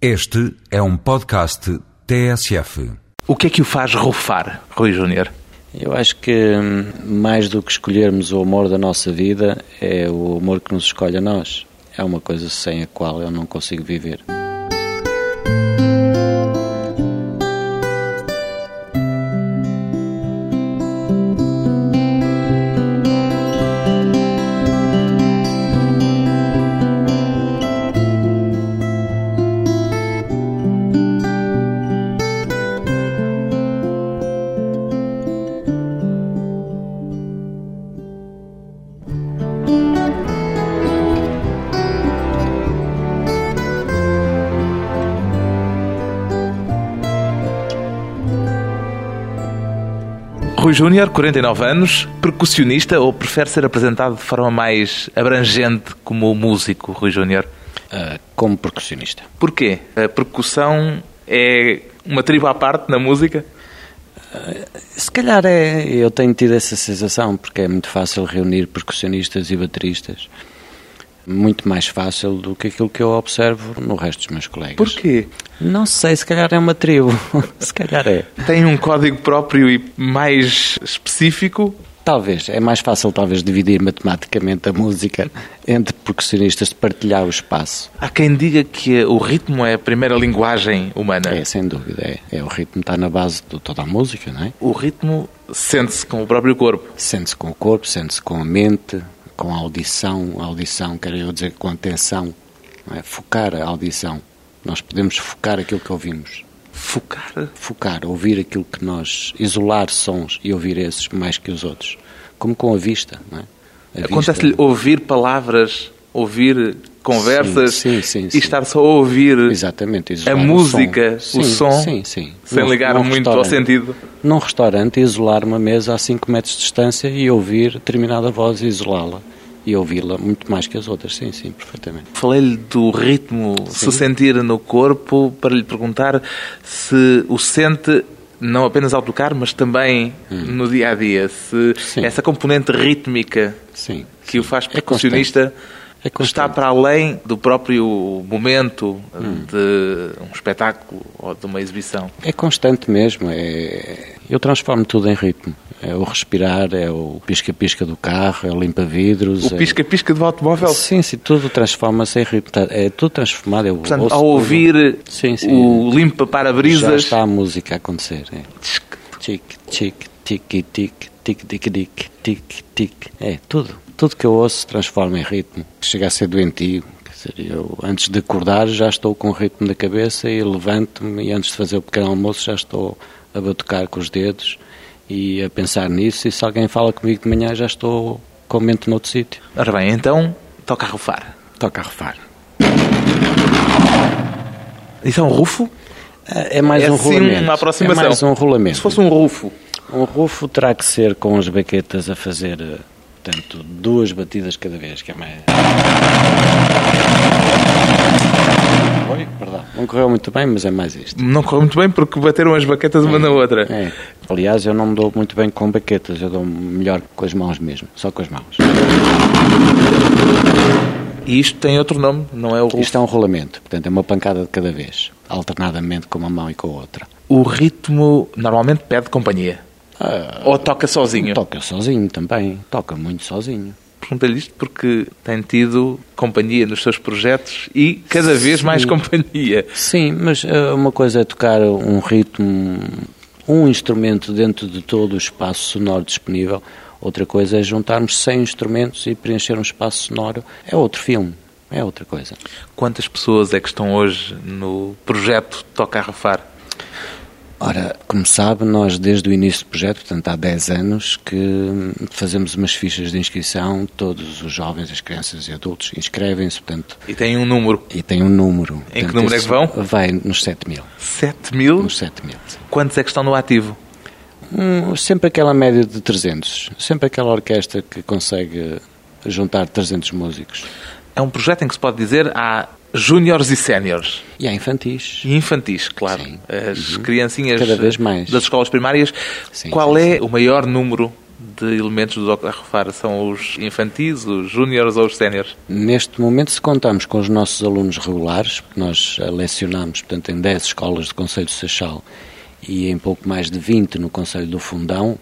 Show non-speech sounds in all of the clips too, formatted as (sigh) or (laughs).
Este é um podcast TSF. O que é que o faz rufar, Rui Júnior? Eu acho que hum, mais do que escolhermos o amor da nossa vida é o amor que nos escolhe a nós. É uma coisa sem a qual eu não consigo viver. Júnior, 49 anos, percussionista ou prefere ser apresentado de forma mais abrangente como músico, Rui Júnior? Ah, como percussionista. Porquê? A percussão é uma tribo à parte na música? Se calhar é, eu tenho tido essa sensação, porque é muito fácil reunir percussionistas e bateristas. Muito mais fácil do que aquilo que eu observo no resto dos meus colegas. Porquê? Não sei, se calhar é uma tribo. (laughs) se calhar é. Tem um código próprio e mais específico? Talvez. É mais fácil, talvez, dividir matematicamente a música entre percussionistas, de partilhar o espaço. Há quem diga que o ritmo é a primeira linguagem humana. É, sem dúvida. É, é o ritmo está na base de toda a música, não é? O ritmo sente-se com o próprio corpo. Sente-se com o corpo, sente-se com a mente, com audição. Audição, quero eu dizer, com atenção. É? Focar a audição. Nós podemos focar aquilo que ouvimos. Focar. Focar, ouvir aquilo que nós... Isolar sons e ouvir esses mais que os outros. Como com a vista, não é? Acontece-lhe ouvir palavras, ouvir conversas Sim, sim, sim, e sim. estar só a ouvir Exatamente, a o música, som. o Sim, som, sim, sim. sem ligar num muito ao sentido. Num restaurante, isolar uma mesa a 5 metros de distância e ouvir determinada voz e isolá-la. E ouvi-la muito mais que as outras, sim, sim, perfeitamente. Falei-lhe do ritmo, se sentir no corpo, para lhe perguntar se o sente não apenas ao tocar, mas também no dia a dia. Se Hum. Sim. essa componente rítmica Sim. que o faz É percussionista É constante. está para além do próprio momento Hum. de um espetáculo ou de uma exibição. É constante mesmo. É... Eu transformo tudo em ritmo. É o respirar, é o pisca-pisca do carro, é o limpa-vidros. O é- pisca-pisca do automóvel Sim, sim, tudo transforma-se em ritmo. Tá- É tudo transformado. Eu Portanto, ouço ao tudo. ouvir Sim, sim. o Já limpa-parabrisas, está a música a acontecer. É. Tic, tic, tic, tic, tic, tic, tic, tic, tic. É, tudo. Tudo que eu ouço se transforma em ritmo. Chega a ser doentio. Dizer, eu antes de acordar já estou com o ritmo na cabeça e levanto-me e antes de fazer o pequeno almoço já estou a batucar com os dedos e a pensar nisso e se alguém fala comigo de manhã já estou com a mente noutro sítio. Ora bem, então toca a rufar. Toca a refar. Isso é um rufo? É mais é um assim rolamento. uma aproximação. É mais um rolamento. Se fosse um rufo, Um rufo terá que ser com as baquetas a fazer, eh, portanto, duas batidas cada vez, que é mais... Oi, perdão. Não correu muito bem, mas é mais isto. não correu muito bem porque bateram as baquetas uma na outra. É. Aliás, eu não me dou muito bem com baquetas, eu dou melhor com as mãos mesmo, só com as mãos. E isto tem outro nome, não é o. Isto é um rolamento, portanto, é uma pancada de cada vez, alternadamente com uma mão e com a outra. O ritmo normalmente pede companhia. Ah, Ou toca sozinho. toca sozinho também, toca muito sozinho. Pergunto-lhe isto porque tem tido companhia nos seus projetos e cada vez mais companhia. Sim, mas eh, uma coisa é tocar um ritmo, um instrumento dentro de todo o espaço sonoro disponível, outra coisa é juntarmos 100 instrumentos e preencher um espaço sonoro. É outro filme, é outra coisa. Quantas pessoas é que estão hoje no projeto Toca a Rufar? Ora, como sabe, nós desde o início do projeto, portanto há 10 anos, que fazemos umas fichas de inscrição, todos os jovens, as crianças e adultos inscrevem-se, portanto, E tem um número. e tem um número. Em que Portanto, número é que vão? Vai nos 7 mil. 7 mil? Nos 7 mil. Quantos é que estão no ativo? Hum, sempre aquela média de 300. Sempre aquela orquestra que consegue juntar 300 músicos. É um projeto em que se pode dizer há júniores e séniores. E há infantis. E infantis, claro. Sim. As criancinhas Cada vez mais. das escolas primárias. Sim, Qual sim, é o maior número de elementos do Dr. São os infantis, os júniores ou os séniores? Neste momento, se contamos com os nossos alunos regulares, porque nós lecionamos, portanto, em 10 escolas do Conselho de Seixal e em pouco mais de 20 no Conselho do Fundão,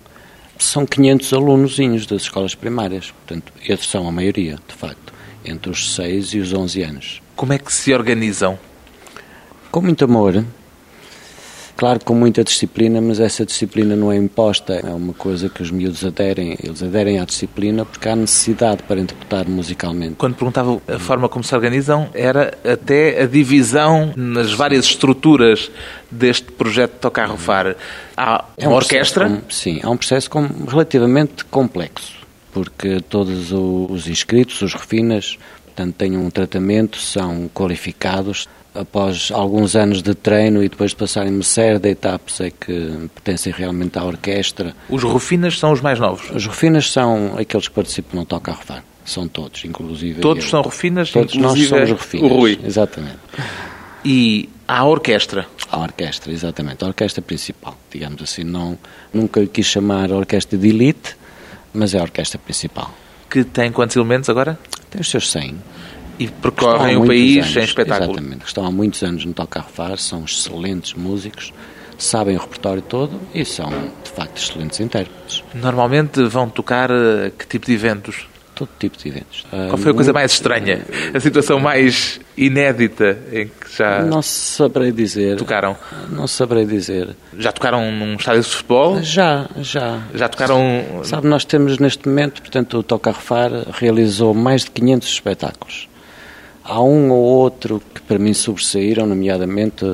são 500 alunozinhos das escolas primárias. Portanto, esses são a maioria, de facto, entre os 6 e os 11 anos. Como é que se organizam? Com muito amor, Claro, com muita disciplina, mas essa disciplina não é imposta, é uma coisa que os miúdos aderem, eles aderem à disciplina porque há necessidade para interpretar musicalmente. Quando perguntava a forma como se organizam, era até a divisão nas várias estruturas deste projeto de Tocar Rufar. Há é uma um orquestra? Sim, há um processo com, relativamente complexo, porque todos os inscritos, os refinas, portanto, têm um tratamento, são qualificados, após alguns anos de treino e depois de passarem uma série de etapas é que pertencem realmente à orquestra. Os Rufinas são os mais novos? Os Rufinas são aqueles que participam no Toca a Refar. São todos, inclusive. Todos eu. são Rufinas, todos nós somos Rufinas. O Rui. Exatamente. E a orquestra? A orquestra, exatamente. A orquestra principal, digamos assim. Não, nunca lhe quis chamar a orquestra de elite, mas é a orquestra principal. Que tem quantos elementos agora? Tem os seus 100 e percorrem o país anos, em espetáculo. Exatamente, estão há muitos anos no Toca a Refar, são excelentes músicos, sabem o repertório todo e são, de facto, excelentes intérpretes. Normalmente vão tocar uh, que tipo de eventos? Todo tipo de eventos. Qual foi a coisa mais estranha? A situação mais inédita em que já. Não saberei dizer. Tocaram? Não saberei dizer. Já tocaram num estádio de futebol? Já, já. Já tocaram. Sabe, nós temos neste momento, portanto, o Toca a Refar realizou mais de 500 espetáculos. Há um ou outro que para mim sobressaíram, nomeadamente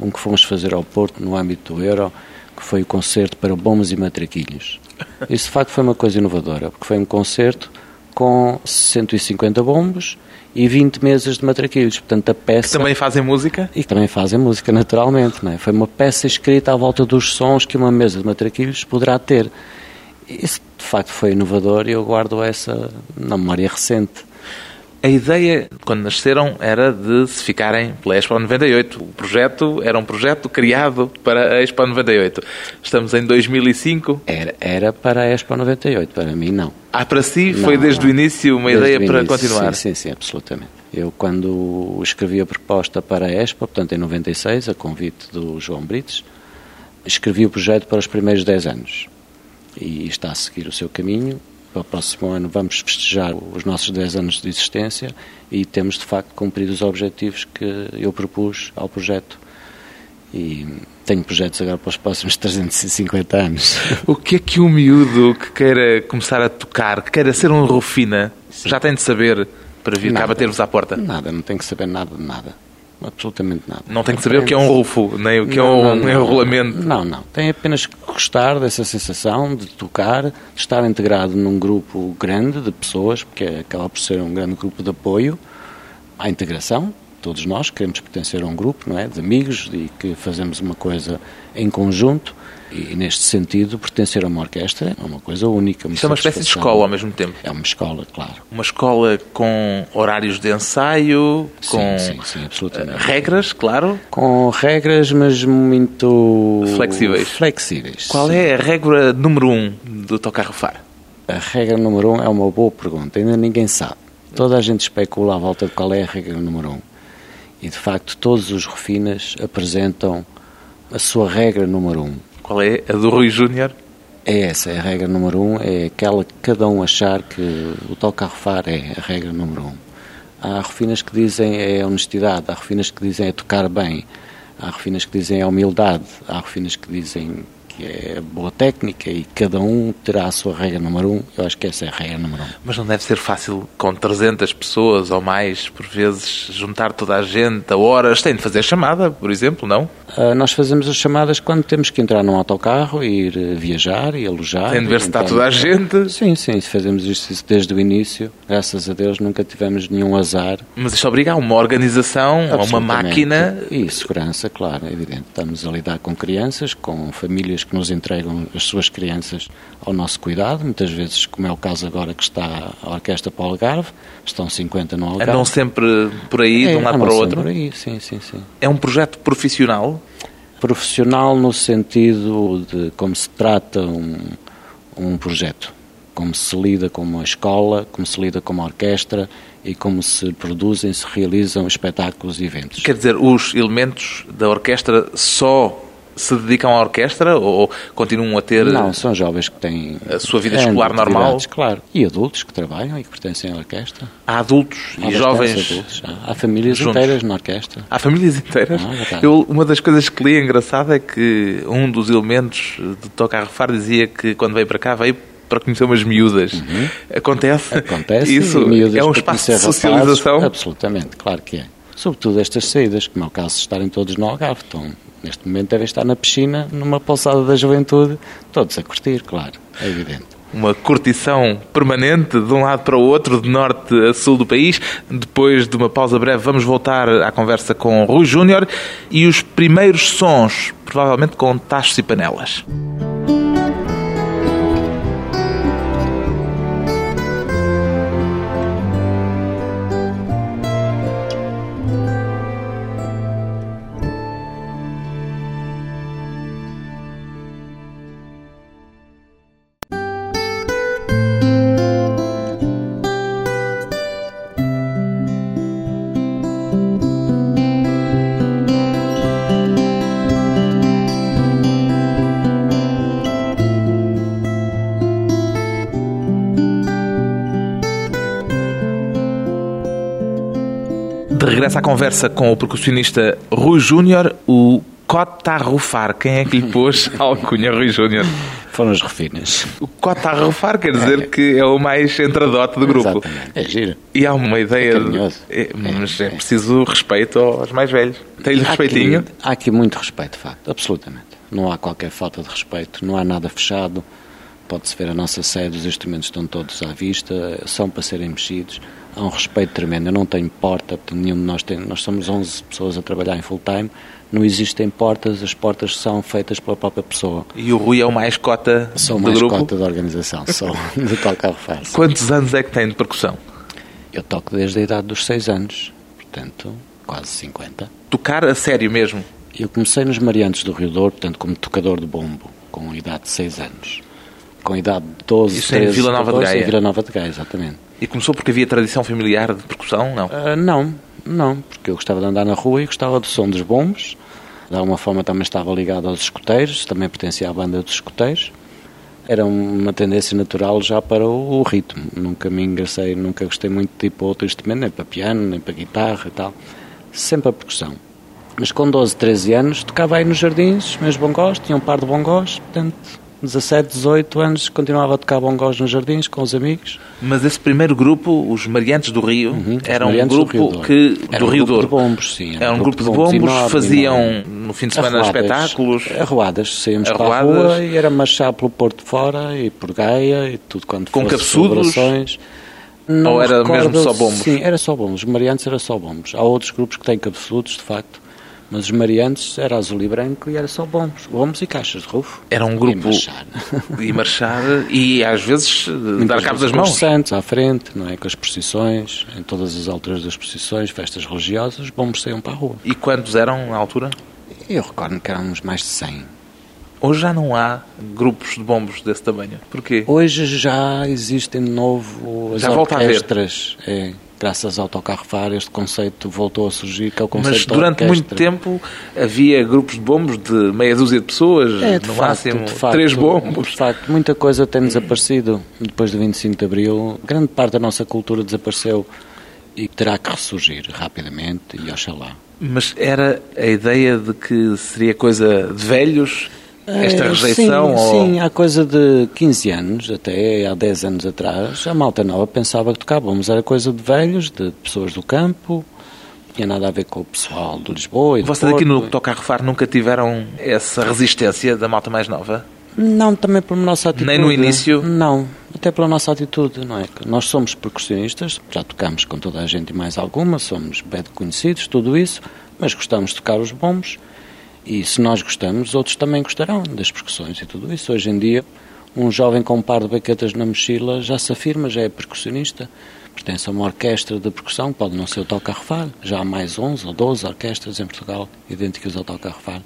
um que fomos fazer ao Porto no âmbito do Euro, que foi o concerto para bombas e matraquilhos. Isso de facto foi uma coisa inovadora, porque foi um concerto com 150 bombos e 20 mesas de matraquilhos. Portanto, a peça. Que também fazem música? E que também fazem música, naturalmente. Não é? Foi uma peça escrita à volta dos sons que uma mesa de matraquilhos poderá ter. Isso de facto foi inovador e eu guardo essa na memória recente. A ideia, quando nasceram, era de se ficarem pela Expo 98. O projeto era um projeto criado para a Expo 98. Estamos em 2005. Era, era para a Expo 98, para mim não. Ah, para si foi não, desde não. o início uma desde ideia para início, continuar? Sim, sim, sim, absolutamente. Eu, quando escrevi a proposta para a Expo, portanto em 96, a convite do João Brites, escrevi o projeto para os primeiros 10 anos. E está a seguir o seu caminho para o próximo ano vamos festejar os nossos 10 anos de existência e temos de facto cumprido os objetivos que eu propus ao projeto e tenho projetos agora para os próximos (laughs) 350 anos. O que é que um miúdo que queira começar a tocar, que queira ser um rufina, já tem de saber para vir nada, cá bater-vos à porta? Nada, não tem que saber nada de nada absolutamente nada. Não tem que saber o que é um rufo, nem o que não, é um, não, não, rolamento. Não, não. Tem apenas que gostar dessa sensação de tocar, de estar integrado num grupo grande de pessoas, porque acaba por ser um grande grupo de apoio à integração. Todos nós queremos pertencer a um grupo, não é? De amigos e que fazemos uma coisa em conjunto e, neste sentido, pertencer a uma orquestra é uma coisa única. Uma Isto é uma espécie de escola ao mesmo tempo. É uma escola, claro. Uma escola com horários de ensaio, com sim, sim, absolutamente. Eh, regras, claro. Com regras, mas muito flexíveis. flexíveis Qual sim. é a regra número um do tocar rufar? A regra número um é uma boa pergunta, ainda ninguém sabe. Toda a gente especula à volta de qual é a regra número um. E de facto, todos os refinas apresentam a sua regra número um qual é? A do Rui Júnior? É essa, é a regra número um, é aquela que cada um achar que o toca a refar é a regra número um. Há refinas que dizem é honestidade, há refinas que dizem é tocar bem, há refinas que dizem é humildade, há refinas que dizem é boa técnica e cada um terá a sua regra número um. Eu acho que essa é a regra número um. Mas não deve ser fácil com 300 pessoas ou mais, por vezes, juntar toda a gente a horas. Tem de fazer chamada, por exemplo, não? Uh, nós fazemos as chamadas quando temos que entrar num autocarro e ir uh, viajar e alojar. Tem de ver se está toda a gente. Sim, sim, fazemos isto desde o início. Graças a Deus nunca tivemos nenhum azar. Mas isto obriga a uma organização, a uma máquina. E segurança, claro, é evidente. Estamos a lidar com crianças, com famílias que nos entregam as suas crianças ao nosso cuidado, muitas vezes, como é o caso agora que está a Orquestra para o Algarve, estão 50 no Algarve. Andam sempre por aí, é, de um lado para o outro? por aí, sim, sim, sim. É um projeto profissional? Profissional no sentido de como se trata um, um projeto. Como se lida com uma escola, como se lida com uma orquestra e como se produzem, se realizam espetáculos e eventos. Quer dizer, os elementos da orquestra só se dedicam à orquestra ou continuam a ter Não, são jovens que têm a sua vida escolar normal? Claro. E adultos que trabalham e que pertencem à orquestra. Há adultos Há e jovens. Adultos. Há, há famílias juntos. inteiras na orquestra. Há famílias inteiras. Ah. Eu, uma das coisas que li engraçada é que um dos elementos de Toca a Refar dizia que quando veio para cá veio para conhecer umas miúdas. Acontece? Uhum. Acontece. Isso e miúdas é um espaço de socialização. rapazes. Absolutamente, claro que é. Sobretudo estas saídas, como é o caso de estarem todos no Algarve. Estão, neste momento devem estar na piscina, numa pousada da juventude, todos a curtir, claro, é evidente. Uma curtição permanente de um lado para o outro, de norte a sul do país. Depois de uma pausa breve, vamos voltar à conversa com Rui Júnior e os primeiros sons, provavelmente com tachos e panelas. De regresso à conversa com o percussionista Rui Júnior, o Cota Rufar. Quem é que lhe pôs a (laughs) alcunha Rui Júnior? Foram as refinas. O Cota Rufar quer dizer que é o mais entradote do grupo. Exatamente. É giro. E há uma ideia. É de- é, mas é preciso respeito aos mais velhos. Tem-lhe respeitinho? Aqui, há aqui muito respeito, de facto, absolutamente. Não há qualquer falta de respeito, não há nada fechado. Pode-se ver a nossa sede, os instrumentos estão todos à vista, são para serem mexidos. Há um respeito tremendo. Eu não tenho porta, portanto, nenhum de nós tem. Nós somos 11 pessoas a trabalhar em full time. Não existem portas, as portas são feitas pela própria pessoa. E o Rui é o mais cota Sou do mais grupo? cota da organização, sou de tocar fácil. Quantos anos é que tem de percussão? Eu toco desde a idade dos 6 anos, portanto, quase 50. Tocar a sério mesmo. Eu comecei nos Mariantes do Rio Douro, portanto, como tocador de bombo, com a idade de 6 anos. Com a idade de 12, Isso em 13, Vila Nova de 14, Gaia? Em Vila Nova de Gaia, exatamente. E começou porque havia tradição familiar de percussão? Não. Ah, não, não, porque eu gostava de andar na rua e gostava do som dos bombos. De alguma forma também estava ligado aos escuteiros, também pertencia à banda dos escuteiros. Era uma tendência natural já para o, o ritmo. Nunca me engracei, nunca gostei muito de para outro instrumento, nem para piano, nem para guitarra e tal. Sempre a percussão. Mas com 12, 13 anos, tocava aí nos jardins, meus bongós, tinha um par de bongós, portanto, 17, 18 anos, continuava a tocar bongós nos jardins com os amigos. Mas esse primeiro grupo, os Mariantes do Rio, Uhum, era um do grupo Douro. que Era do um Rio grupo Douro. de bombos, sim. Era um grupo de bombos bombos, enorme, faziam enorme. no fim de semana Arruadas, espetáculos. Arruadas, saímos para a Arruadas. rua e era marchar pelo Porto de Fora e por Gaia e tudo quanto Com cabeçudos? Ou era recordo- mesmo só bombos? Sim, era só bombos. Os mariantes era só bombos. Há outros grupos que têm cabeçudos, de facto. Mas os mariantes era azul e branco e era só bombos. Bombos e caixas de rufo. Era um E grupo marchar. e marchar e às vezes eh, dar Muitas cabo das com mãos. os santos à frente, não é? Com as procissões, em todas as alturas das procissões, festas religiosas, os bombos saíam para a rua. E quantos eram na altura? Eu recordo que éramos mais de 100. Hoje já não há grupos de bombos desse tamanho. Porquê? Hoje já existem de novo as Já volta a orquestras. É, graças ao Autocarrefar, este conceito voltou a surgir, que é o conceito Mas durante muito tempo havia grupos de bombos de meia dúzia de pessoas, É, de no facto, máximo de facto, três bombos. De facto, muita coisa tem desaparecido depois do 25 de Abril. Grande parte da nossa cultura desapareceu e terá que ressurgir rapidamente e oxalá. Mas era a ideia de que seria coisa de velhos, esta É, rejeição? Sim, ou... sim, há coisa de 15 anos, até há 10 anos atrás, a malta nova pensava que tocar bombos era coisa de velhos, de pessoas do campo, não tinha nada a ver com o pessoal de Lisboa e Vocês aqui no. Tocar Refar nunca tiveram essa resistência da malta mais nova? Não, também pela nossa atitude. Nem no início? Não, até pela nossa atitude, não é? Nós somos percussionistas, já tocamos com toda a gente e mais alguma, somos bem conhecidos, tudo isso, mas gostamos de tocar os bombos e se nós gostamos, outros também gostarão das percussões e tudo isso. Hoje em dia, um jovem com um par de baquetas na mochila já se afirma, já é percussionista. pertence a uma orquestra de percussão, pode não ser o Toca-Refar, já há mais 11 ou 12 orquestras em Portugal idênticas ao Toca-Refar.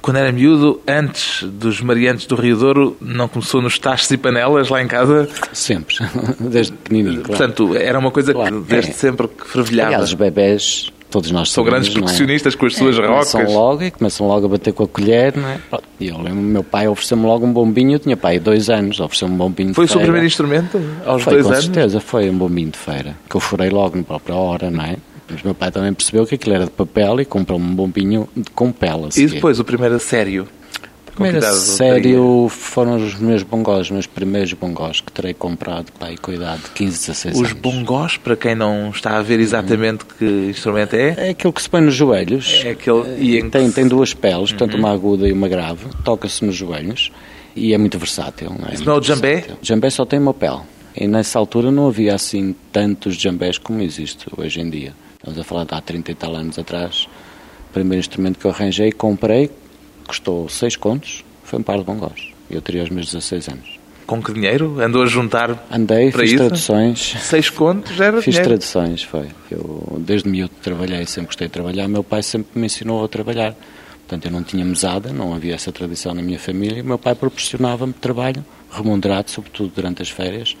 Quando era miúdo, antes dos Mariantes do Rio Douro, não começou nos tachos e panelas lá em casa? Sempre, (laughs) desde pequenininho, claro. Portanto, era uma coisa Claro, que desde é. sempre que fervilhava. Aliás, os bebés, todos nós São sabemos, grandes é? percussionistas com as suas Começam rocas. logo e começam logo a bater com a colher, não é? E eu lembro, meu pai ofereceu-me logo um bombinho, eu tinha pai dois anos, ofereceu-me um bombinho Foi o seu primeiro instrumento aos Foi, dois com anos? certeza, foi um bombinho de feira, que eu furei logo na própria hora, não é? Mas meu pai também percebeu que aquilo era de papel e comprou-me um bombinho de, com pele. E seguir. depois o primeiro a sério? Com que Primeiro a idade sério foram os meus bongós, os meus primeiros bongós que terei comprado pai, com a idade de 15, 16 Os anos. bongós, para quem não está a ver exatamente que instrumento é, É aquilo que se põe nos joelhos. é aquele e que Tem, tem duas peles, portanto uma aguda e uma grave, toca-se nos joelhos e é muito versátil. Não é? Isso não é o jambé? versátil. Jambé só tem uma pele. E nessa altura não havia assim tantos jambés como existe hoje em dia. Estamos a falar de há 30 e tal anos atrás. O primeiro instrumento que eu arranjei, comprei, custou 6 contos, foi um par de bongós. Eu teria os meus 16 anos. com que dinheiro? Andou a juntar Andei, para fiz isso? traduções. Seis contos era Fiz dinheiro. traduções, foi. Eu, desde miúdo trabalhei, sempre gostei de trabalhar. Meu pai sempre me ensinou a trabalhar. Portanto, eu não tinha mesada, não havia essa tradição na minha família. Meu pai proporcionava-me trabalho, remunerado, sobretudo durante as férias,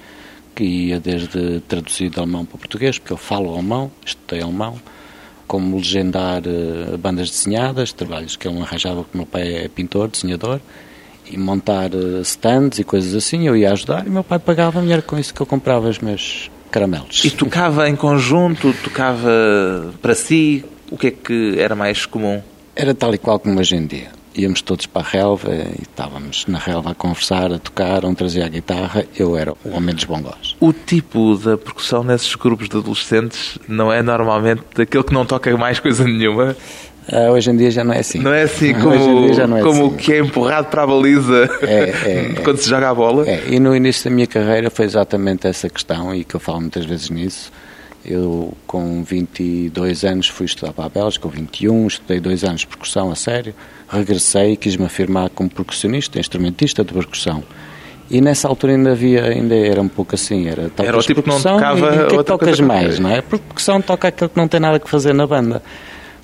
que ia desde traduzir de alemão para português, porque eu falo alemão, estudei alemão, como legendar eh, bandas desenhadas, trabalhos que ele arranjava, porque o meu pai é pintor, desenhador, e montar eh, stands e coisas assim. Eu ia ajudar e meu pai pagava-me, era com isso que eu comprava os meus caramelos. E tocava em conjunto, tocava para si, o que é que era mais comum? Era tal e qual como hoje em dia. Íamos todos para a relva e estávamos na relva a conversar, a tocar, um trazia a guitarra, eu era o homem dos bongós. O tipo da percussão nesses grupos de adolescentes não é normalmente daquele que não toca mais coisa nenhuma. Ah, hoje em dia já não é assim. Não é assim (laughs) como, é como o assim. que é empurrado para a baliza É, é, (laughs) é. quando se joga a bola. É, e no início da minha carreira foi exatamente essa questão e que eu falo muitas vezes nisso. Eu, com 22 anos, fui estudar para a Bélgica, com 21, estudei dois anos de percussão a sério, regressei e quis-me afirmar como percussionista, instrumentista de percussão. E nessa altura ainda havia, ainda era um pouco assim, era tocas Era o tipo que não tocava e, e que tocas mais, não é? Porque percussão toca aquilo que não tem nada que fazer na banda.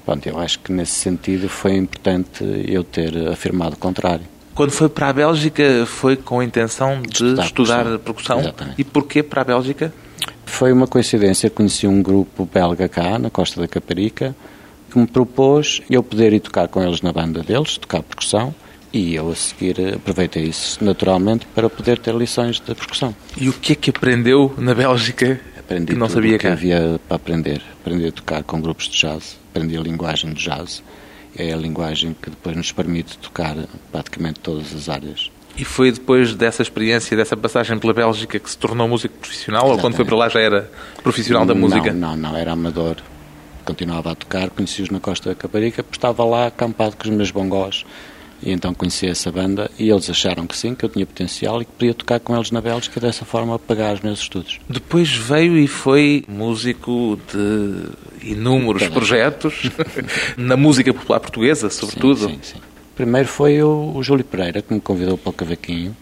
Pronto, eu acho que nesse sentido foi importante eu ter afirmado o contrário. Quando foi para a Bélgica foi com a intenção de estudar, Estudar percussão. percussão. Exatamente. E porquê para a Bélgica? Foi uma coincidência, conheci um grupo belga cá, na Costa da Caparica, que me propôs eu poder ir tocar com eles na banda deles, tocar percussão, e eu a seguir aproveitei isso naturalmente para poder ter lições de percussão. E o que é que aprendeu na Bélgica Aprendi que não sabia que cá? havia para aprender. Aprendi a tocar com grupos de jazz, aprendi a linguagem do jazz, é a linguagem que depois nos permite tocar praticamente todas as áreas. E foi depois dessa experiência, dessa passagem pela Bélgica que se tornou músico profissional? Ou quando foi para lá já era profissional da música? Não, não, não, era amador. Continuava a tocar, conheci-os na Costa da Caparica, porque estava lá acampado com os meus bongós. E então conheci essa banda e eles acharam que sim, que eu tinha potencial e que podia tocar com eles na Bélgica e dessa forma pagar os meus estudos. Depois veio e foi músico de inúmeros Também. projetos, (laughs) na música popular portuguesa, sobretudo. Sim, sim, sim. Primeiro foi o, o Júlio Pereira que me convidou para o cavaquinho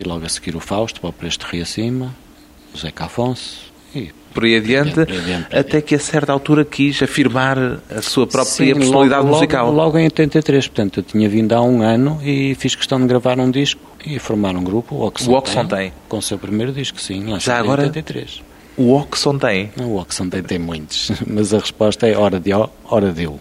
e logo a seguir o Fausto para o Presto Rio Acima, o Zeca Afonso e Por aí adiante, Por aí adiante, por aí até que a certa altura quis afirmar a sua própria Sim, personalidade logo, musical. Logo, logo em 83, portanto, eu tinha vindo há um ano e fiz questão de gravar um disco e formar um grupo, o Oxon, O Oxon tem. Com o seu primeiro disco, sim, Já agora- em 83. O Oxon tem. O Oxon tem, tem muitos, (laughs) mas a resposta é hora de ó, hora de eu.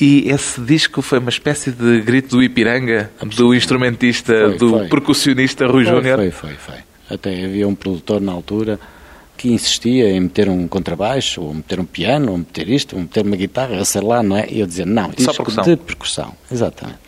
E esse disco foi uma espécie de grito do Ipiranga, do instrumentista, Foi, do foi. percussionista Rui Júnior. Foi, foi, foi. Até havia um produtor na altura que insistia em meter um contrabaixo, ou meter um piano, ou meter isto, ou meter uma guitarra, sei lá, não é? E eu dizia, não, disco percussão. de percussão. Exatamente.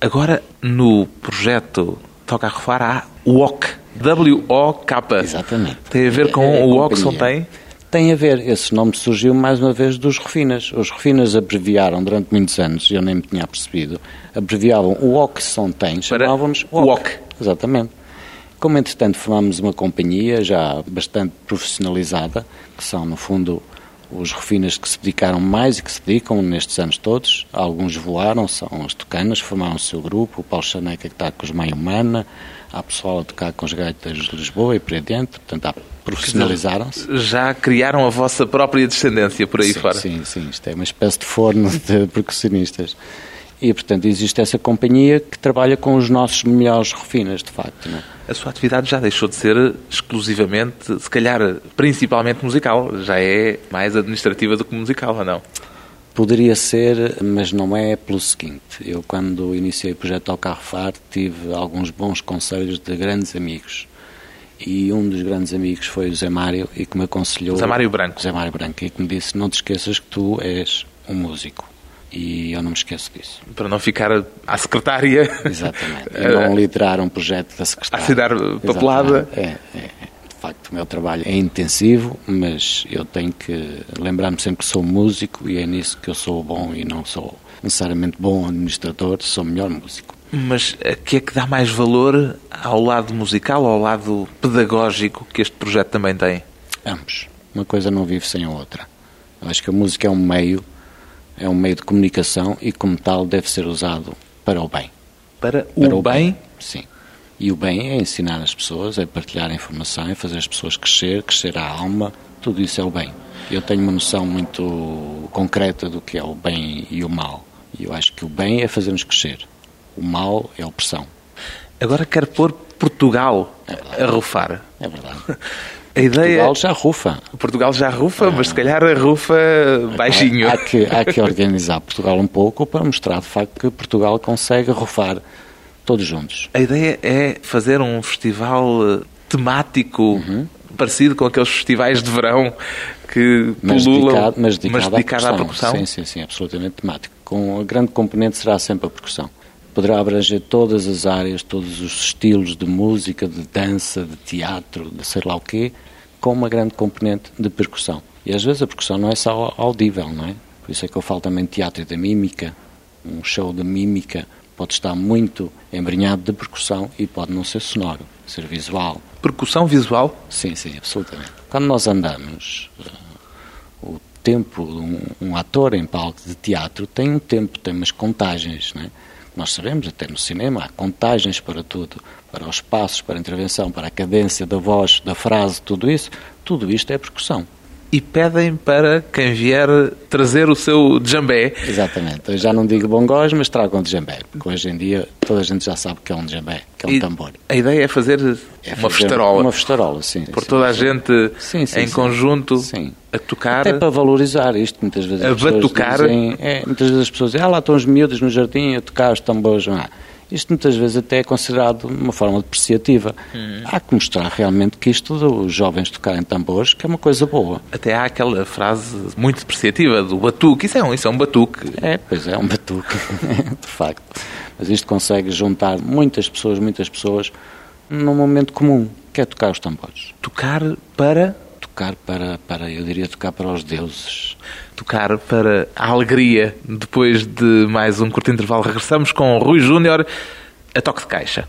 Agora, no projeto Toca a Refar, há WOC. W-O-K. Exatamente. Tem a ver com É- é o companhia. Oxon tem? Tem a ver, esse nome surgiu mais uma vez dos Refinas. Os Refinas abreviaram durante muitos anos, eu nem me tinha percebido, abreviavam o Oxon tem, chamavam-nos. WOC. Exatamente. Como entretanto formámos uma companhia já bastante profissionalizada, que são no fundo os refinas que se dedicaram mais e que se dedicam nestes anos todos. Alguns voaram, são as tucanas, formaram o seu grupo, o Paulo Chaneca que está com os Maia Humana, há pessoal a tocar com os gaitas de Lisboa e por aí dentro, portanto profissionalizaram-se. Já criaram a vossa própria descendência por aí sim, fora? Sim, sim, isto é uma espécie de forno (laughs) de percussionistas. E, portanto, existe essa companhia que trabalha com os nossos melhores refinas, de facto. Não é? A sua atividade já deixou de ser exclusivamente, se calhar principalmente musical, já é mais administrativa do que musical, ou não? Poderia ser, mas não é pelo seguinte. Eu, quando iniciei o projeto Ao Carro Far, tive alguns bons conselhos de grandes amigos. E um dos grandes amigos foi o Zé Mário e que me aconselhou... Zé Mário Branco. Zé Mário Branco, e que me disse, não te esqueças que tu és um músico. E eu não me esqueço disso. Para não ficar à secretária... Exatamente. E não (laughs) liderar um projeto da secretária. Assinar papelada. É, é, é. Facto, o meu trabalho é intensivo, mas eu tenho que lembrar-me sempre que sou músico e é nisso que eu sou bom e não sou necessariamente bom administrador, sou melhor músico. Mas a que é que dá mais valor ao lado musical ou ao lado pedagógico que este projeto também tem? Ambos. Uma coisa não vive sem a outra. Eu acho que a música é um meio, é um meio de comunicação e, como tal, deve ser usado para o bem. Para o, para o bem? bem? Sim. E o bem é ensinar as pessoas, é partilhar a informação, é fazer as pessoas crescer, crescer a alma, tudo isso é o bem. Eu tenho uma noção muito concreta do que é o bem e o mal. E eu acho que o bem é fazer-nos crescer, o mal é a opressão. Agora quero pôr Portugal é a rufar. É verdade. (laughs) A ideia... Portugal já rufa. Portugal já rufa, mas se calhar rufa baixinho. Há, há, que, há que organizar Portugal um pouco para mostrar de facto que Portugal consegue rufar todos juntos. A ideia é fazer um festival eh, temático uhum. parecido com aqueles festivais de verão que mas pululam, dedicado, mas dedicado, mas dedicado à, percussão. à, percussão. Sim, sim, sim, absolutamente temático. Com a grande componente será sempre a percussão. Poderá abranger todas as áreas, todos os estilos de música, de dança, de teatro, de sei lá o quê, com uma grande componente de percussão. E às vezes a percussão não é só audível, não é? Por isso é que eu falo também de teatro e da mímica. Um show de mímica pode estar muito embrenhado de percussão e pode não ser sonoro, ser visual. Percussão visual? Sim, sim, absolutamente. Quando nós andamos, uh, o tempo, um, um, ator em palco de teatro tem um tempo, tem umas contagens, não é? Nós sabemos, até no cinema, há contagens para tudo, para os passos, para a intervenção, para a cadência da voz, da frase, tudo isso. Tudo isto é percussão e pedem para quem vier trazer o seu djambé. Exatamente. Eu já não digo bongós, mas tragam djambé, porque hoje em dia toda a gente já sabe que é um djambé, que é um e tambor. A ideia é fazer é uma festarola. Uma festarola, sim. Por sim, toda sim. a gente sim, sim, em conjunto a tocar. Até para valorizar isto, muitas vezes. A batucar. Dizem, é, muitas vezes as pessoas dizem, ah, lá estão os miúdos no jardim a tocar os tambores. Ah, isto muitas vezes até é considerado uma forma depreciativa. Uhum. Há que mostrar realmente que isto dos jovens tocarem tambores que é uma coisa boa. Até há aquela frase muito depreciativa do batuque. Isso é um, isso é um batuque. É, pois é, um batuque, (laughs) de facto. Mas isto consegue juntar muitas pessoas, muitas pessoas, num momento comum, que é tocar os tambores. Tocar para tocar para, para, eu diria, tocar para os deuses. Tocar para a alegria. Depois de mais um curto intervalo, regressamos com Rui Júnior a toque de caixa.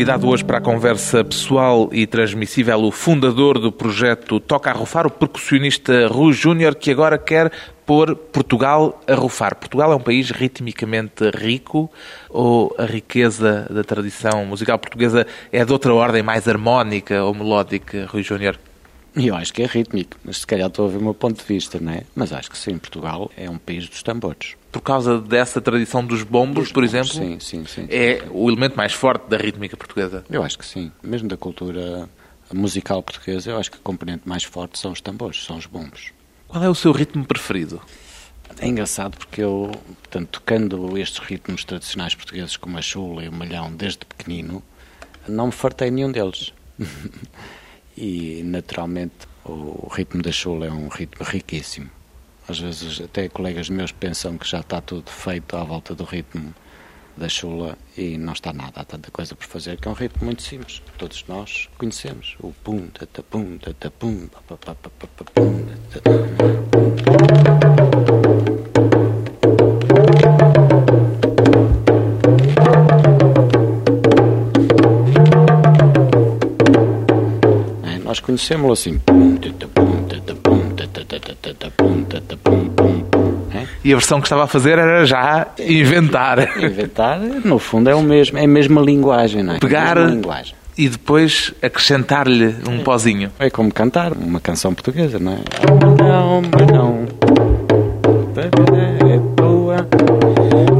Convidado hoje para a conversa pessoal e transmissível o fundador do projeto Toca a Rufar, o percussionista Rui Júnior, que agora quer pôr Portugal a rufar. Portugal é um país ritmicamente rico ou a riqueza da tradição musical portuguesa é de outra ordem, mais harmónica ou melódica, Rui Júnior? Eu acho que é rítmico, mas se calhar estou a ver o meu ponto de vista, não é? Mas acho que sim, Portugal é um país dos tambores por causa dessa tradição dos bombos, dos por bombos, exemplo, sim, sim, sim, é o elemento mais forte da rítmica portuguesa? Eu acho que sim. Mesmo da cultura musical portuguesa, eu acho que o componente mais forte são os tambores, são os bombos. Qual é o seu ritmo preferido? É engraçado porque eu, portanto, tocando estes ritmos tradicionais portugueses como a chula e o malhão desde pequenino, não me fartei nenhum deles. (laughs) e, naturalmente, o ritmo da chula é um ritmo riquíssimo. Às vezes, até colegas meus pensam que já está tudo feito à volta do ritmo da chula e não está nada, há tanta coisa por fazer, que é um ritmo muito simples, todos nós conhecemos. O pum, tata pum, tata pum, pa, pa, pa, pa, pa, pum, tata, É, Nós conhecemos assim. Pum, pum. É? E a versão que estava a fazer era já inventar. Inventar, no fundo, é o mesmo, é a mesma linguagem, não é? Pegar A mesma linguagem. e depois acrescentar-lhe um pozinho. É como cantar uma canção portuguesa, não é? Não, não. É tua.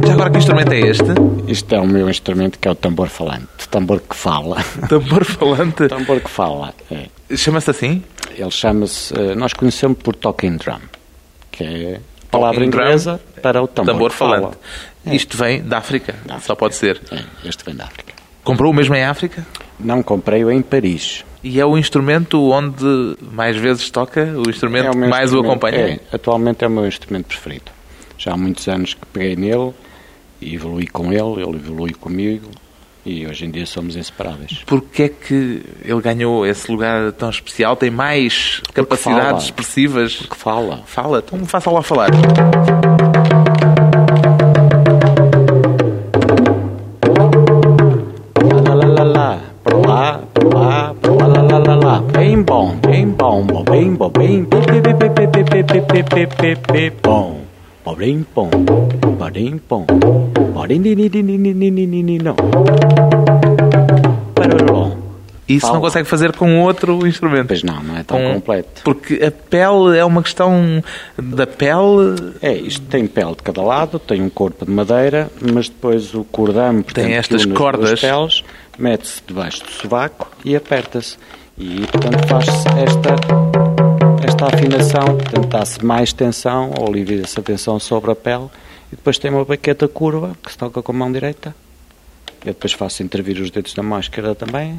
Já agora que instrumento é este? Isto é o meu instrumento que é o tambor falante. Tambor que fala. Tambor falante. tambor que fala. É. Chama-se assim? Ele chama-se. eh, Nós conhecemos por talking drum, que é a palavra inglesa para o tambor, Tambor falante. Isto vem da África, só pode ser. É, este vem da África. Comprou o mesmo em África? Não comprei-o em Paris. E é o instrumento onde mais vezes toca? O instrumento É o que mais o acompanha? É, atualmente é o meu instrumento preferido. Já há muitos anos que peguei nele e evolui com ele, ele evolui comigo e hoje em dia somos inseparáveis. Porquê é que ele ganhou esse lugar tão especial? Tem mais Porque capacidades fala. expressivas? Porque fala. Fala, então faça lá falar. Bem bom, bem bom, bem bom, bem bom. Porém, pom, porém, pom, porém, não. Isso não consegue fazer com outro instrumento. Pois não, não é tão com, completo. Porque a pele é uma questão da pele. É, isto tem pele de cada lado, tem um corpo de madeira, mas depois o cordão, portanto, tem estas cordas. peles, mete-se debaixo do sovaco e aperta-se. E, portanto, faz-se esta esta afinação, portanto, dá-se mais tensão, ou alivia-se a tensão sobre a pele, e depois tem uma baqueta curva, que se toca com a mão direita. Eu depois faço intervir os dedos na mão esquerda também.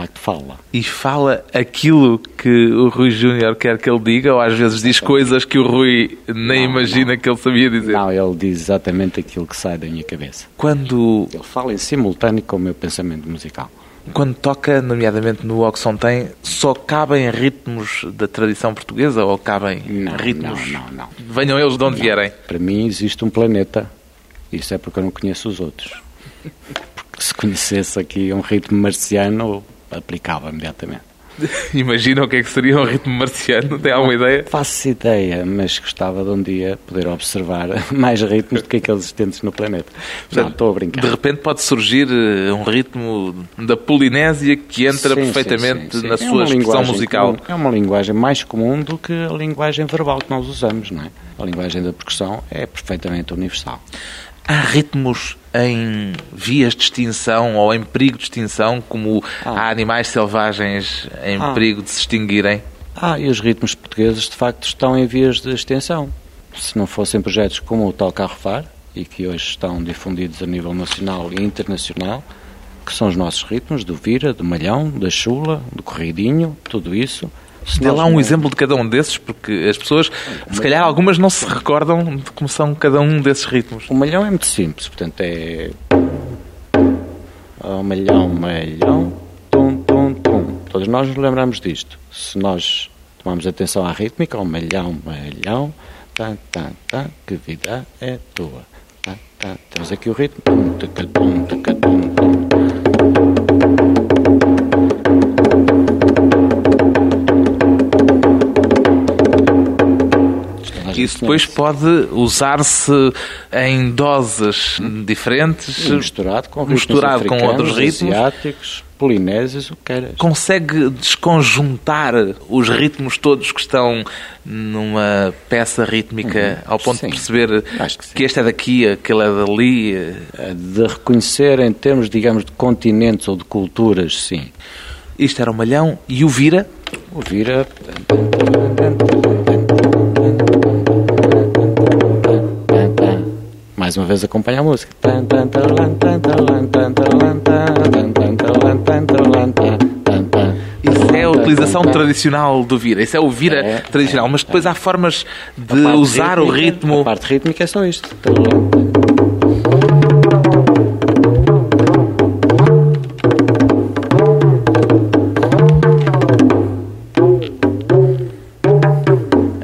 Facto fala. E fala aquilo que o Rui Júnior quer que ele diga, ou às vezes diz coisas que o Rui nem Não, imagina que ele sabia dizer. Não, ele diz exatamente aquilo que sai da minha cabeça. Quando, Ele fala em simultâneo com o meu pensamento musical. quando toca, nomeadamente no Oxon tem, só cabem ritmos da tradição portuguesa ou cabem Não, ritmos? não, não, não. Venham eles de onde vierem. Para mim existe um planeta. Isso é porque eu não conheço os outros. (laughs) Porque se conhecesse aqui um ritmo marciano, aplicava imediatamente. (laughs) Imaginam o que é que seria um ritmo marciano? Tem alguma ideia? Faço ideia, mas gostava de um dia poder observar (laughs) mais ritmos do que aqueles existentes no planeta. não, Portanto, estou a brincar. De repente pode surgir eh, um ritmo da Polinésia que entra Sim, perfeitamente sim, sim, na. É sua expressão musical. comum. é uma linguagem mais comum do que a linguagem verbal que nós usamos, não é? A linguagem da percussão é perfeitamente universal. Há ritmos em vias de extinção ou em perigo de extinção, como Ah. há animais selvagens em Ah. perigo de se extinguirem? Ah, e os ritmos portugueses de facto estão em vias de extensão. Se não fossem projetos como o Tal Carro Far, e que hoje estão difundidos a nível nacional e internacional, que são os nossos ritmos, do vira, do malhão, da chula, do corridinho, tudo isso. Dê lá um não- exemplo de cada um desses, porque as pessoas, se calhar algumas não se recordam de como são cada um desses ritmos. O malhão é muito simples, portanto é. Oh, malhão, malhão, tum, tum, tum. Todos nós nos lembramos disto. Se nós tomarmos atenção à rítmica, o malhão, malhão, tá, tá, tá, que vida é tua. Tá, tá. Temos aqui o ritmo. Tum, tum, tum, tum. Isso depois pode usar-se em doses diferentes. E misturado com misturado com outros ritmos. asiáticos, polinésios, o que queiras. Consegue desconjuntar os ritmos todos que estão numa peça rítmica ao ponto Sim, de perceber que sim. este é daqui, aquele é dali. Eh, De reconhecer em termos, digamos, de continentes ou de culturas, sim. Isto era o malhão e o vira. O vira. Mais uma vez acompanha a música. Isso é a utilização tradicional do vira. Isso é o vira É, tradicional. Mas depois há formas de usar o rítmica- ritmo. A parte rítmica é só isto.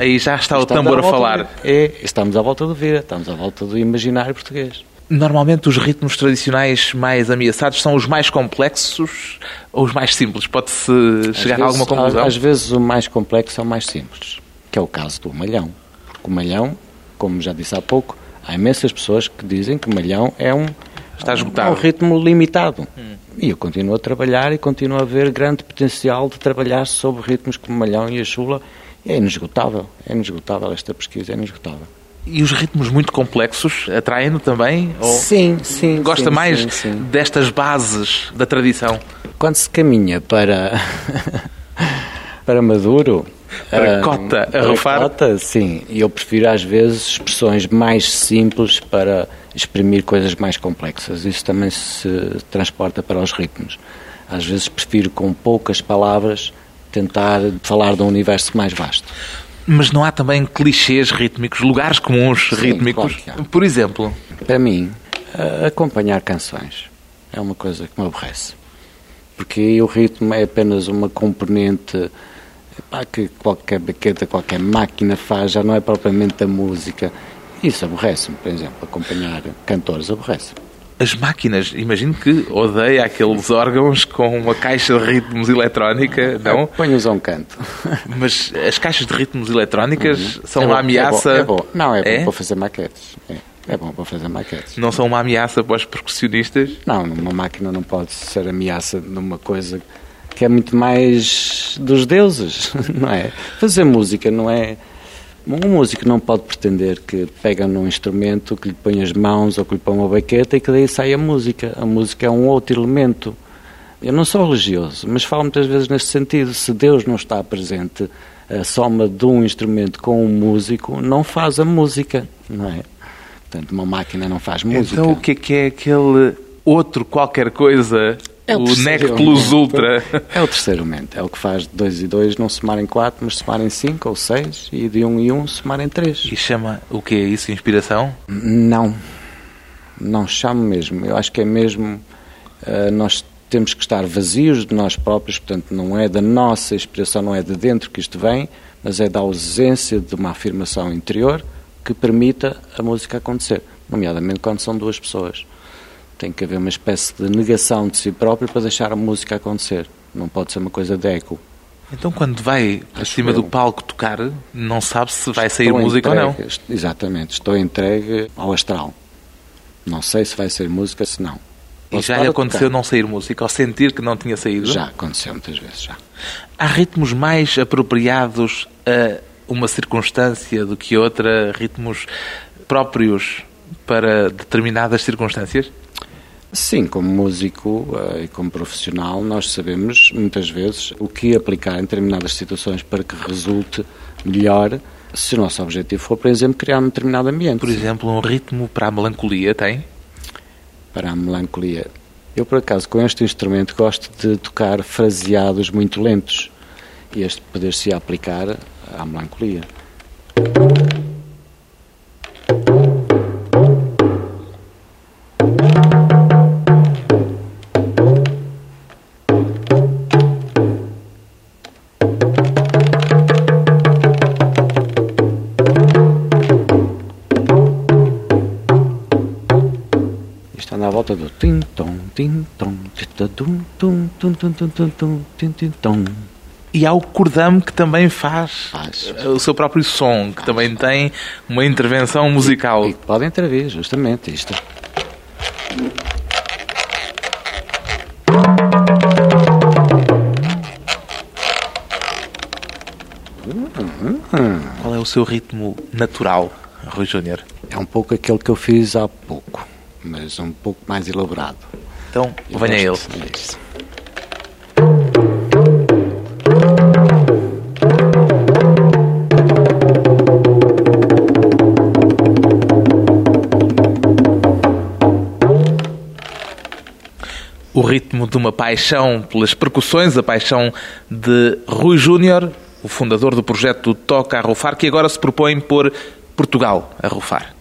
Aí já está o Estamos tambor à a falar. É, estamos à volta do vira, estamos à volta do imaginário português. Normalmente os ritmos tradicionais mais ameaçados são os mais complexos ou os mais simples? Pode-se chegar a vezes- alguma conclusão? Às vezes o mais complexo é o mais simples, que é o caso do malhão. Porque o malhão, como já disse há pouco, há imensas pessoas que dizem que o malhão é um, Está esgotado. é um ritmo limitado. E eu continuo a trabalhar e continuo a ver grande potencial de trabalhar sobre ritmos como o malhão e a chula. É inesgotável, é inesgotável esta pesquisa, é inesgotável. E os ritmos muito complexos atraem-no também? Ou Sim, sim. gosta sim, mais sim, sim. destas bases da tradição? Quando se caminha para para Maduro, Para ah, cota, a rufar? cota, sim. E eu prefiro às vezes expressões mais simples para exprimir coisas mais complexas. Isso também se transporta para os ritmos. Às vezes prefiro com poucas palavras tentar falar de um universo mais vasto. Mas não há também clichês rítmicos, lugares comuns Sim, rítmicos? claro. Por exemplo, Para mim, acompanhar canções é uma coisa que me aborrece. Porque aí o ritmo é apenas uma componente epá, que qualquer baqueta, qualquer máquina faz, já não é propriamente a música. Isso aborrece-me, por exemplo, acompanhar cantores aborrece. As máquinas, imagino que odeia aqueles órgãos com uma caixa de ritmos eletrónica, não? Põe-os a um canto. Mas as caixas de ritmos eletrónicas são É uma bom, ameaça. É bom, é bom. Não, é bom É? para fazer maquetes. É, é bom para fazer maquetes. Não são uma ameaça para os percussionistas? Não, numa máquina não pode ser ameaça numa coisa que é muito mais dos deuses, (laughs) não é? Fazer música não é. Um músico não pode pretender que pega num instrumento, que lhe põe as mãos ou que lhe põe uma baqueta e que daí sai a música. A música é um outro elemento. Eu não sou religioso, mas falo muitas vezes neste sentido. Se Deus não está presente, a soma de um instrumento com um músico não faz a música, não é? Portanto, uma máquina não faz música. Então o que é que é aquele outro qualquer coisa? É o o NEC Plus. Ultra. É o terceiro elemento. É o que faz dois e dois não somarem quatro, mas somarem cinco ou seis, e de um e um somarem três. E chama o que é isso? Inspiração? Não. Não chamo mesmo. Eu acho que é mesmo. eh, nós temos que estar vazios de nós próprios, portanto, não é da nossa inspiração, não é de dentro que isto vem, mas é da ausência de uma afirmação interior que permita a música acontecer. Nomeadamente quando são duas pessoas. Tem que haver uma espécie de negação de si próprio para deixar a música acontecer. Não pode ser uma coisa de eco. Então quando vai acima do palco tocar, não sabe se vai sair Estou música ou não. entregue, Exatamente, estou entregue ao astral. Não sei se vai ser música, se não. E Posso já estar lhe aconteceu não sair música, ou sentir que não tinha saído? Já aconteceu muitas vezes, já. Há ritmos mais apropriados a uma circunstância do que outra, ritmos próprios para determinadas circunstâncias? Sim, como músico eh, e como profissional, nós sabemos muitas vezes o que aplicar em determinadas situações para que resulte melhor, se o nosso objetivo for, por exemplo, criar um determinado ambiente. Por exemplo, um ritmo para a melancolia tem? Para a melancolia. Eu, por acaso, com este instrumento, gosto de tocar fraseados muito lentos. E este poder-se aplicar à melancolia. E há o cordame que também faz, Faz. o seu próprio som, que também tem uma intervenção musical. E que podem intervir, justamente isto. Qual é o seu ritmo natural, Rui Júnior? É um pouco aquele que eu fiz há pouco, mas um pouco mais elaborado. Então, venha ele. O ritmo de uma paixão pelas percussões, a paixão de Rui Júnior, o fundador do projeto Toca a Rufar, que agora se propõe pôr Portugal a rufar.